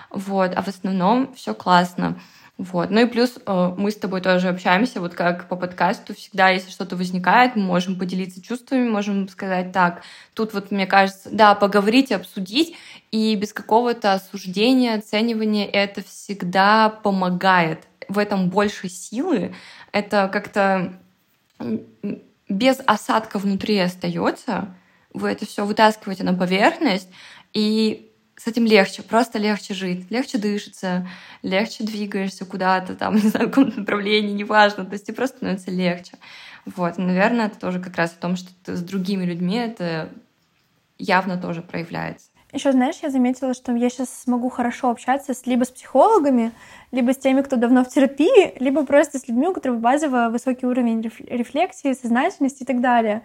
вот, а в основном все классно. Вот. Ну и плюс э, мы с тобой тоже общаемся, вот как по подкасту, всегда, если что-то возникает, мы можем поделиться чувствами, можем сказать так, тут вот, мне кажется, да, поговорить, обсудить, и без какого-то осуждения, оценивания это всегда помогает. В этом больше силы, это как-то без осадка внутри остается, вы это все вытаскиваете на поверхность, и с этим легче, просто легче жить, легче дышится, легче двигаешься куда-то, там, не знаю, в каком направлении, неважно, то есть тебе просто становится легче. Вот, наверное, это тоже как раз о том, что ты с другими людьми это явно тоже проявляется. Еще, знаешь, я заметила, что я сейчас смогу хорошо общаться с, либо с психологами, либо с теми, кто давно в терапии, либо просто с людьми, у которых базово высокий уровень рефлексии, сознательности и так далее.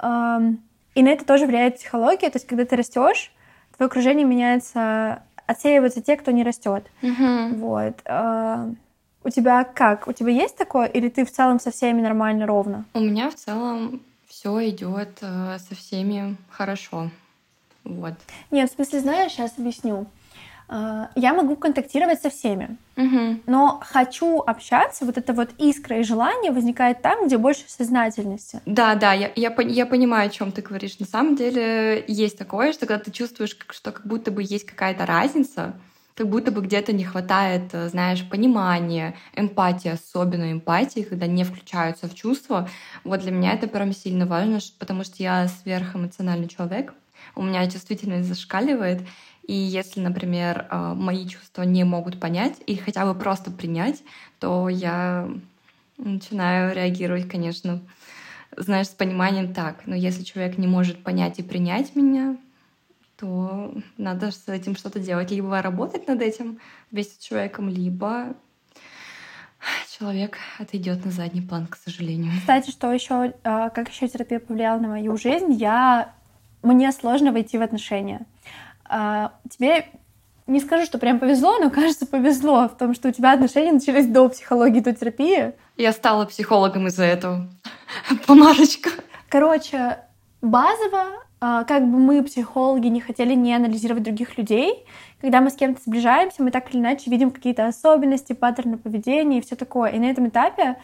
И на это тоже влияет психология. То есть, когда ты растешь, твое окружение меняется, отсеиваются те, кто не растет. Угу. Вот. А, у тебя как? У тебя есть такое, или ты в целом со всеми нормально, ровно? У меня в целом все идет э, со всеми хорошо. Вот. Нет, в смысле, знаешь, сейчас объясню. А, я могу контактировать со всеми, угу. но хочу общаться, вот это вот искра и желание возникает там, где больше сознательности. Да, да, я, я, я понимаю, о чем ты говоришь. На самом деле есть такое, что когда ты чувствуешь, что как будто бы есть какая-то разница, как будто бы где-то не хватает, э, знаешь, понимания, эмпатии, особенно эмпатии, когда не включаются в чувства. Вот для меня это прям сильно важно, потому что я сверхэмоциональный человек, у меня чувствительность зашкаливает, и если, например, а, мои чувства не могут понять или хотя бы просто принять, то я начинаю реагировать, конечно, знаешь, с пониманием так. Но если человек не может понять и принять меня, то надо с этим что-то делать. Либо работать над этим вместе с человеком, либо человек отойдет на задний план, к сожалению. Кстати, что еще, а, как еще терапия повлияла на мою жизнь, я мне сложно войти в отношения. А, тебе не скажу, что прям повезло, но кажется, повезло в том, что у тебя отношения начались до психологии, до терапии. Я стала психологом из-за этого. Помарочка. Короче, базово а, как бы мы, психологи, не хотели не анализировать других людей, когда мы с кем-то сближаемся, мы так или иначе видим какие-то особенности, паттерны поведения и все такое. И на этом этапе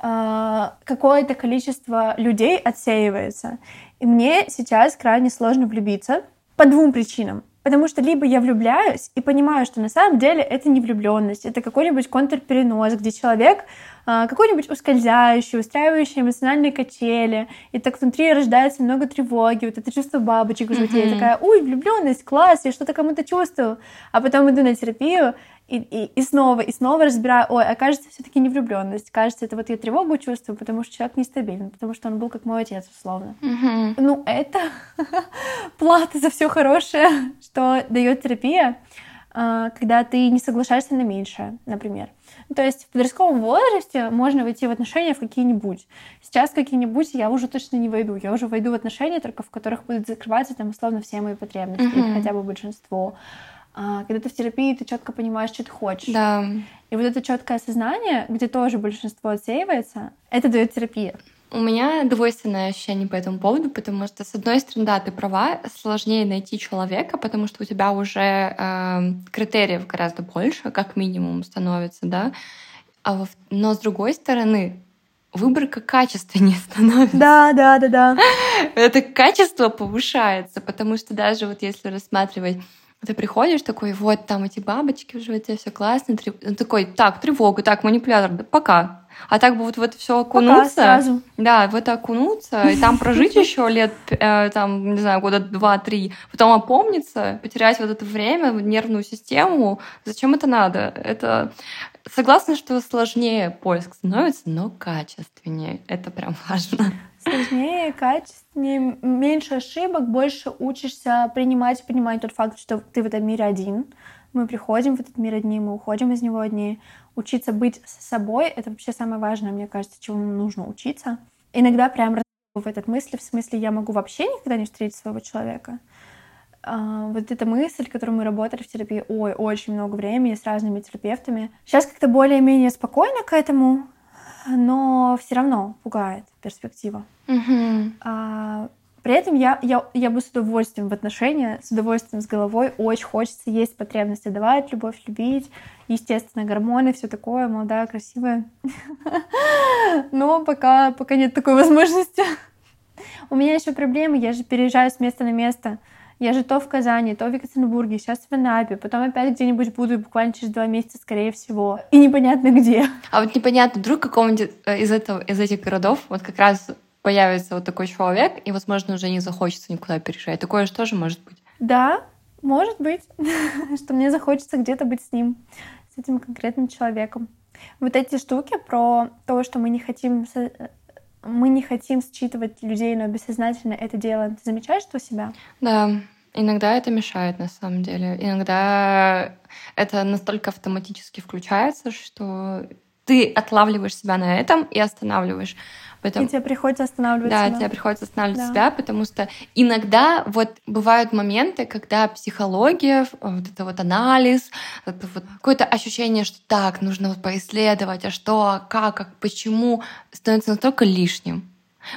э, какое-то количество людей отсеивается. И мне сейчас крайне сложно влюбиться по двум причинам. Потому что либо я влюбляюсь и понимаю, что на самом деле это не влюбленность, это какой-нибудь контрперенос, где человек а, какой-нибудь ускользающий, устраивающий эмоциональные качели, и так внутри рождается много тревоги, вот это чувство бабочек в животе, mm-hmm. я такая, ой, влюбленность, класс, я что-то кому-то чувствую, а потом иду на терапию, и, и, и снова, и снова разбираю, ой, окажется, все-таки не влюбленность, кажется, это вот я тревогу чувствую, потому что человек нестабилен, потому что он был как мой отец, условно. Mm-hmm. Ну, это плата за все хорошее, что дает терапия, а, когда ты не соглашаешься на меньшее, например. То есть в подростковом возрасте можно войти в отношения в какие-нибудь. Сейчас какие-нибудь я уже точно не войду. Я уже войду в отношения только в которых будут закрываться там условно все мои потребности, mm-hmm. или хотя бы большинство. А, когда ты в терапии, ты четко понимаешь, что ты хочешь. Да. И вот это четкое осознание, где тоже большинство отсеивается, это дает терапия. У меня двойственное ощущение по этому поводу, потому что, с одной стороны, да, ты права, сложнее найти человека, потому что у тебя уже э, критериев гораздо больше, как минимум, становится, да. А во... Но с другой стороны, выборка качественнее становится. Да, да, да, да. Это качество повышается, потому что даже вот если рассматривать ты приходишь такой, вот там эти бабочки в животе, все классно, трев... такой, так, тревога, так, манипулятор, да, пока, а так бы вот в это все окунуться. Пока, сразу. Да, в это окунуться, и там прожить еще лет, э, там, не знаю, года два-три, потом опомниться, потерять вот это время, нервную систему. Зачем это надо? Это согласна, что сложнее поиск становится, но качественнее. Это прям важно. Сложнее, качественнее, меньше ошибок, больше учишься принимать, принимать тот факт, что ты в этом мире один. Мы приходим в этот мир одни, мы уходим из него одни учиться быть собой, это вообще самое важное, мне кажется, чему нужно учиться. Иногда прям в этот мысли, в смысле, я могу вообще никогда не встретить своего человека. А, вот эта мысль, которую мы работали в терапии, ой, очень много времени с разными терапевтами. Сейчас как-то более-менее спокойно к этому, но все равно пугает перспектива. Mm-hmm. А, при этом я, я, я бы с удовольствием в отношения, с удовольствием с головой, очень хочется, есть потребность отдавать любовь, любить, естественно, гормоны, все такое, молодая, красивая. Но пока, пока нет такой возможности. У меня еще проблемы, я же переезжаю с места на место. Я же то в Казани, то в Екатеринбурге, сейчас в Анапе, потом опять где-нибудь буду буквально через два месяца, скорее всего. И непонятно где. А вот непонятно, вдруг какого-нибудь э, из, этого, из этих городов вот как раз появится вот такой человек, и, возможно, уже не захочется никуда переезжать. Такое же тоже может быть. Да, может быть, что мне захочется где-то быть с ним, с этим конкретным человеком. Вот эти штуки про то, что мы не хотим мы не хотим считывать людей, но бессознательно это делаем. Ты замечаешь что у себя? Да, иногда это мешает на самом деле. Иногда это настолько автоматически включается, что ты отлавливаешь себя на этом и останавливаешь. Поэтому... И тебе приходится останавливать да, себя. Да, тебе приходится останавливать да. себя, потому что иногда вот бывают моменты, когда психология, вот это вот анализ, это вот какое-то ощущение, что так, нужно вот поисследовать, а что, а как, как, почему, становится настолько лишним.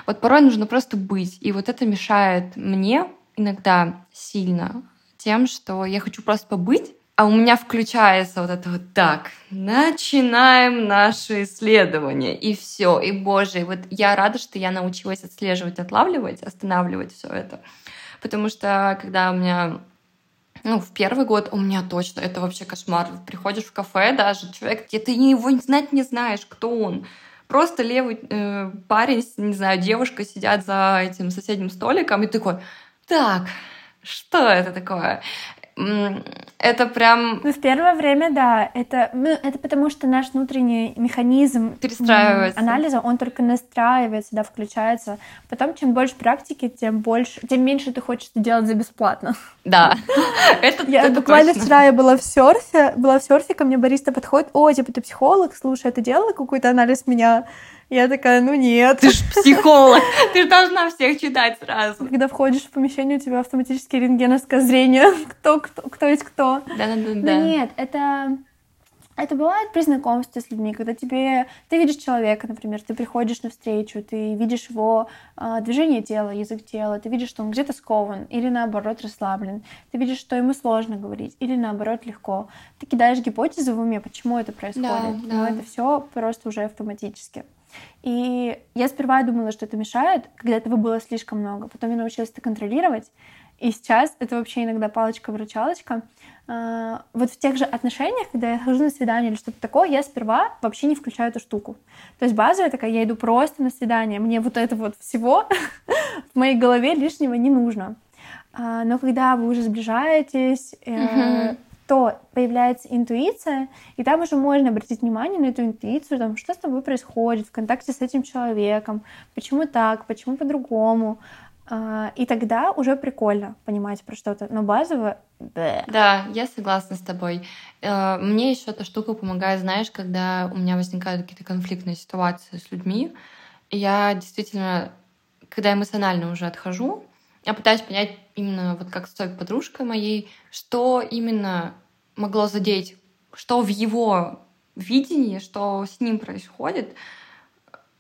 Вот порой нужно просто быть. И вот это мешает мне иногда сильно тем, что я хочу просто побыть, а у меня включается вот это вот так. Начинаем наше исследование. И все. И боже, и вот я рада, что я научилась отслеживать, отлавливать, останавливать все это. Потому что когда у меня ну, в первый год у меня точно это вообще кошмар. Приходишь в кафе даже, человек, где ты его знать не знаешь, кто он. Просто левый э, парень, не знаю, девушка сидят за этим соседним столиком, и такой, так, что это такое? Это прям... Ну, в первое время, да. Это, ну, это потому, что наш внутренний механизм перестраивается. анализа, он только настраивается, да, включается. Потом, чем больше практики, тем больше, тем меньше ты хочешь делать за бесплатно. Да, это Я буквально вчера я была в серфе, была в серфе, ко мне бариста подходит, о, типа, ты психолог, слушай, ты делала какой-то анализ меня? Я такая, ну нет. Ты ж психолог, ты же должна всех читать сразу. Когда входишь в помещение, у тебя автоматически рентгеновское зрение, кто, кто, кто есть кто. Да-да-да. Да нет, это... Это бывает при знакомстве с людьми, когда тебе ты видишь человека, например, ты приходишь на встречу, ты видишь его э, движение тела, язык тела, ты видишь, что он где-то скован или наоборот расслаблен, ты видишь, что ему сложно говорить или наоборот легко. Ты кидаешь гипотезы в уме, почему это происходит, да, но да. это все просто уже автоматически. И я сперва думала, что это мешает, когда этого было слишком много. Потом я научилась это контролировать. И сейчас это вообще иногда палочка-выручалочка. А, вот в тех же отношениях, когда я хожу на свидание или что-то такое, я сперва вообще не включаю эту штуку. То есть базовая такая, я иду просто на свидание, мне вот это вот всего в моей голове лишнего не нужно. А, но когда вы уже сближаетесь, э, то появляется интуиция, и там уже можно обратить внимание на эту интуицию, там, что с тобой происходит в контакте с этим человеком, почему так, почему по-другому. А, и тогда уже прикольно понимать про что-то, но базово... Да, я согласна с тобой. Э, мне еще эта штука помогает, знаешь, когда у меня возникают какие-то конфликтные ситуации с людьми, я действительно, когда эмоционально уже отхожу, я пытаюсь понять именно вот как с той подружкой моей, что именно могло задеть, что в его видении, что с ним происходит.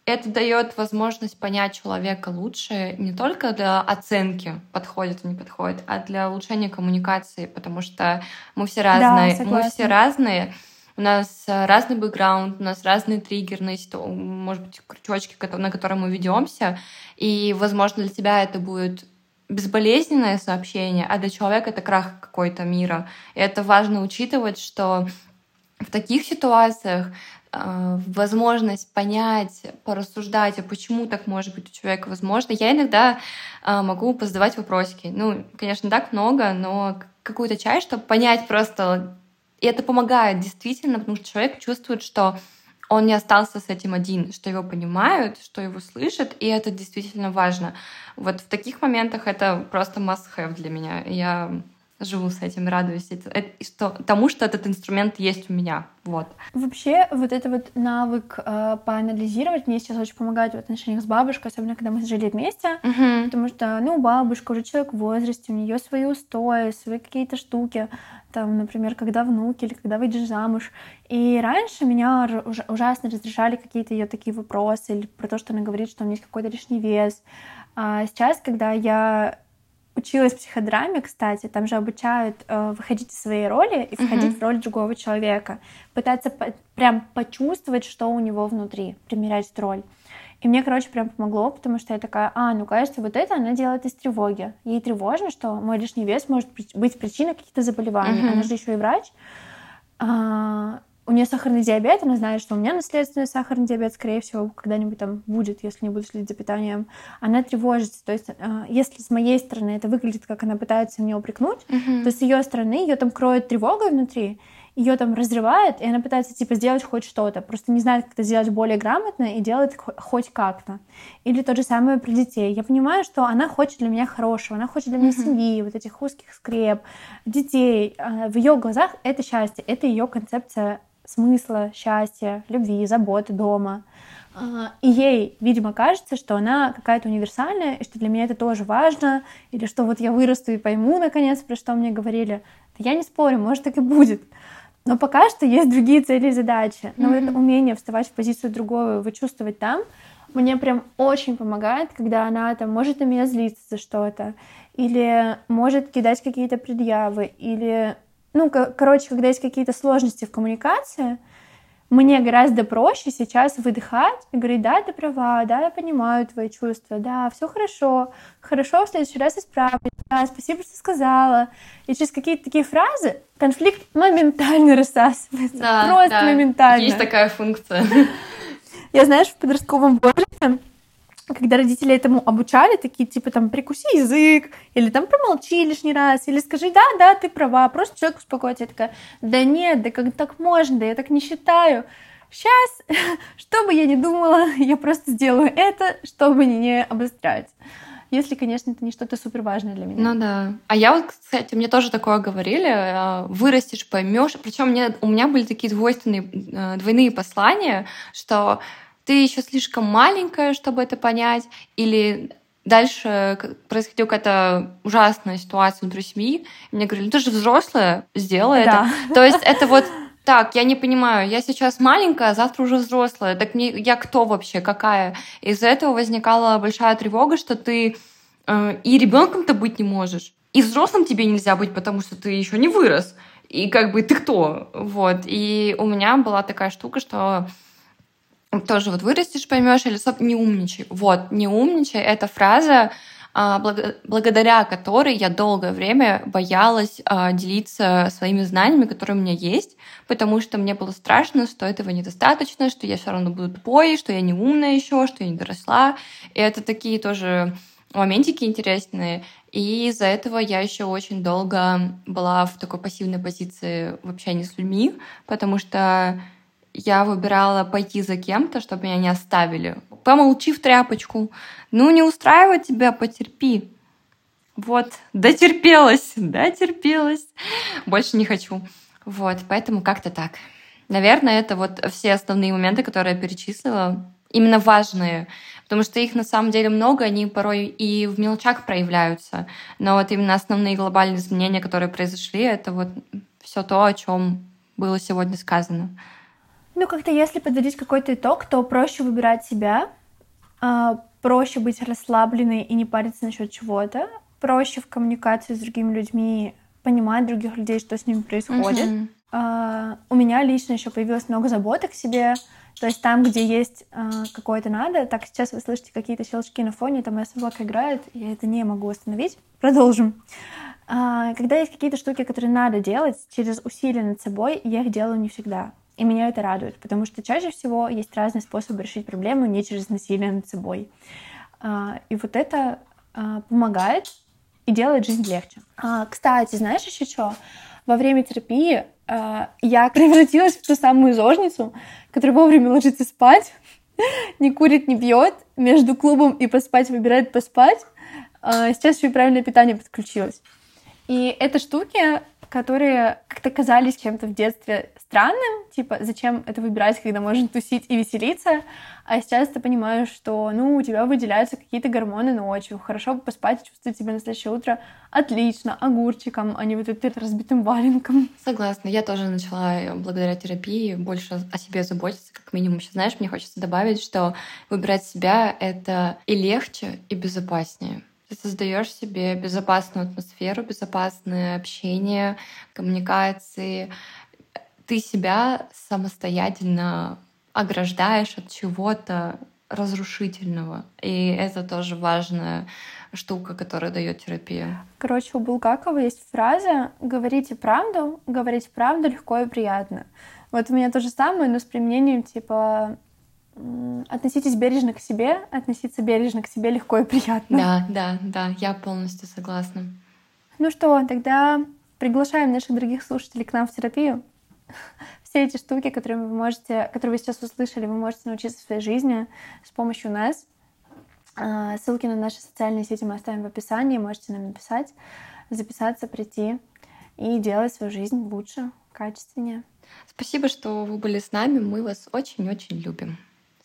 Это дает возможность понять человека лучше не только для оценки, подходит или не подходит, а для улучшения коммуникации, потому что мы все разные. Да, мы все разные. У нас разный бэкграунд, у нас разные триггерные, может быть, крючочки, на которые мы ведемся. И, возможно, для тебя это будет безболезненное сообщение, а для человека это крах какой-то мира. И это важно учитывать, что в таких ситуациях возможность понять, порассуждать, а почему так может быть у человека возможно. Я иногда э, могу позадавать вопросики. Ну, конечно, так много, но какую-то часть, чтобы понять просто... И это помогает действительно, потому что человек чувствует, что он не остался с этим один, что его понимают, что его слышат, и это действительно важно. Вот в таких моментах это просто must-have для меня. Я живу с этим, радуюсь что, тому, что этот инструмент есть у меня. Вот. Вообще, вот это вот навык э, поанализировать мне сейчас очень помогает в отношениях с бабушкой, особенно когда мы жили вместе, uh-huh. потому что, ну, бабушка уже человек в возрасте, у нее свои устои, свои какие-то штуки, там, например, когда внуки или когда выйдешь замуж. И раньше меня ужасно раздражали какие-то ее такие вопросы или про то, что она говорит, что у меня есть какой-то лишний вес. А сейчас, когда я училась психодраме, кстати, там же обучают э, выходить из своей роли и входить uh-huh. в роль другого человека, пытаться по- прям почувствовать, что у него внутри, примерять роль. И мне, короче, прям помогло, потому что я такая, а, ну, кажется, вот это она делает из тревоги. Ей тревожно, что мой лишний вес может быть причиной каких-то заболеваний. Uh-huh. Она же еще и врач. А, у нее сахарный диабет, она знает, что у меня наследственный сахарный диабет, скорее всего, когда-нибудь там будет, если не буду следить за питанием. Она тревожится. То есть, а, если с моей стороны это выглядит, как она пытается меня упрекнуть, uh-huh. то с ее стороны ее там кроет тревога внутри ее там разрывает, и она пытается, типа, сделать хоть что-то, просто не знает, как это сделать более грамотно и делает хоть как-то. Или то же самое про детей. Я понимаю, что она хочет для меня хорошего, она хочет для меня mm-hmm. семьи, вот этих узких скреп, детей. А, в ее глазах это счастье, это ее концепция смысла, счастья, любви, заботы дома. А, и ей, видимо, кажется, что она какая-то универсальная, и что для меня это тоже важно, или что вот я вырасту и пойму, наконец, про что мне говорили. Я не спорю, может, так и будет. Но пока что есть другие цели и задачи. Но mm-hmm. вот это умение вставать в позицию другого, вычувствовать там, мне прям очень помогает, когда она там может на меня злиться за что-то, или может кидать какие-то предъявы, или, ну, короче, когда есть какие-то сложности в коммуникации, мне гораздо проще сейчас выдыхать и говорить, да, ты права, да, я понимаю твои чувства, да, все хорошо, хорошо, в следующий раз исправлю, да, спасибо, что сказала. И через какие-то такие фразы конфликт моментально рассасывается, да, просто да. моментально. Есть такая функция. Я, знаешь, в подростковом возрасте когда родители этому обучали, такие типа там прикуси язык, или там промолчи лишний раз, или скажи, да, да, ты права, просто человек успокоится. Я такая, да нет, да как так можно, да я так не считаю. Сейчас, что бы я ни думала, я просто сделаю это, чтобы не обострять. Если, конечно, это не что-то супер важное для меня. Ну да. А я вот, кстати, мне тоже такое говорили, а, вырастешь, поймешь. Причем у меня были такие двойственные, э, двойные послания, что ты еще слишком маленькая, чтобы это понять, или дальше происходила какая-то ужасная ситуация внутри семьи, и мне говорили, ну ты же взрослая, сделай да. это. То есть это вот так, я не понимаю, я сейчас маленькая, а завтра уже взрослая, так мне, я кто вообще, какая? Из-за этого возникала большая тревога, что ты э, и ребенком-то быть не можешь, и взрослым тебе нельзя быть, потому что ты еще не вырос. И как бы ты кто? Вот. И у меня была такая штука, что тоже вот вырастешь, поймешь, или не умничай. Вот, не умничай, эта фраза, а, благодаря которой я долгое время боялась а, делиться своими знаниями, которые у меня есть, потому что мне было страшно, что этого недостаточно, что я все равно буду тупой, что я не умная еще, что я не доросла. И это такие тоже моментики интересные. И из-за этого я еще очень долго была в такой пассивной позиции в общении с людьми, потому что я выбирала пойти за кем-то, чтобы меня не оставили. Помолчи в тряпочку. Ну, не устраивает тебя, потерпи. Вот, дотерпелась, дотерпелась. Больше не хочу. Вот, поэтому как-то так. Наверное, это вот все основные моменты, которые я перечислила, именно важные, потому что их на самом деле много, они порой и в мелочах проявляются. Но вот именно основные глобальные изменения, которые произошли, это вот все то, о чем было сегодня сказано. Ну, как-то если подводить какой-то итог, то проще выбирать себя, а, проще быть расслабленной и не париться насчет чего-то, проще в коммуникации с другими людьми понимать других людей, что с ними происходит. Uh-huh. у меня лично еще появилось много заботы к себе, то есть там, где есть uh, какое-то надо, так сейчас вы слышите какие-то щелчки на фоне, там моя собака играет, я это не могу остановить. Продолжим. Uh, когда есть какие-то штуки, которые надо делать через усилия над собой, я их делаю не всегда. И меня это радует, потому что чаще всего есть разные способы решить проблему не через насилие над собой. А, и вот это а, помогает и делает жизнь легче. А, кстати, знаешь еще что? Во время терапии я превратилась в ту самую зожницу, которая вовремя ложится спать, не курит, не пьет, между клубом и поспать выбирает поспать. Сейчас еще и правильное питание подключилось. И это штуки, которые как-то казались чем-то в детстве странным, типа, зачем это выбирать, когда можно тусить и веселиться, а сейчас ты понимаешь, что, ну, у тебя выделяются какие-то гормоны ночью, хорошо бы поспать и чувствовать себя на следующее утро отлично, огурчиком, а не вот этим разбитым валенком. Согласна, я тоже начала э, благодаря терапии больше о себе заботиться, как минимум. Сейчас, знаешь, мне хочется добавить, что выбирать себя — это и легче, и безопаснее. Ты создаешь себе безопасную атмосферу, безопасное общение, коммуникации. Ты себя самостоятельно ограждаешь от чего-то разрушительного. И это тоже важная штука, которая дает терапия. Короче, у Булгакова есть фраза «говорите правду, говорить правду легко и приятно». Вот у меня то же самое, но с применением типа относитесь бережно к себе, относиться бережно к себе легко и приятно. Да, да, да, я полностью согласна. Ну что, тогда приглашаем наших дорогих слушателей к нам в терапию. Все эти штуки, которые вы можете, которые вы сейчас услышали, вы можете научиться в своей жизни с помощью нас. А, ссылки на наши социальные сети мы оставим в описании, можете нам написать, записаться, прийти и делать свою жизнь лучше, качественнее. Спасибо, что вы были с нами. Мы вас очень-очень любим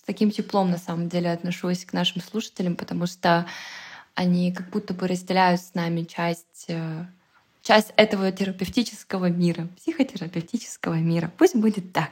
с таким теплом на самом деле отношусь к нашим слушателям, потому что они как будто бы разделяют с нами часть э, часть этого терапевтического мира, психотерапевтического мира. Пусть будет так.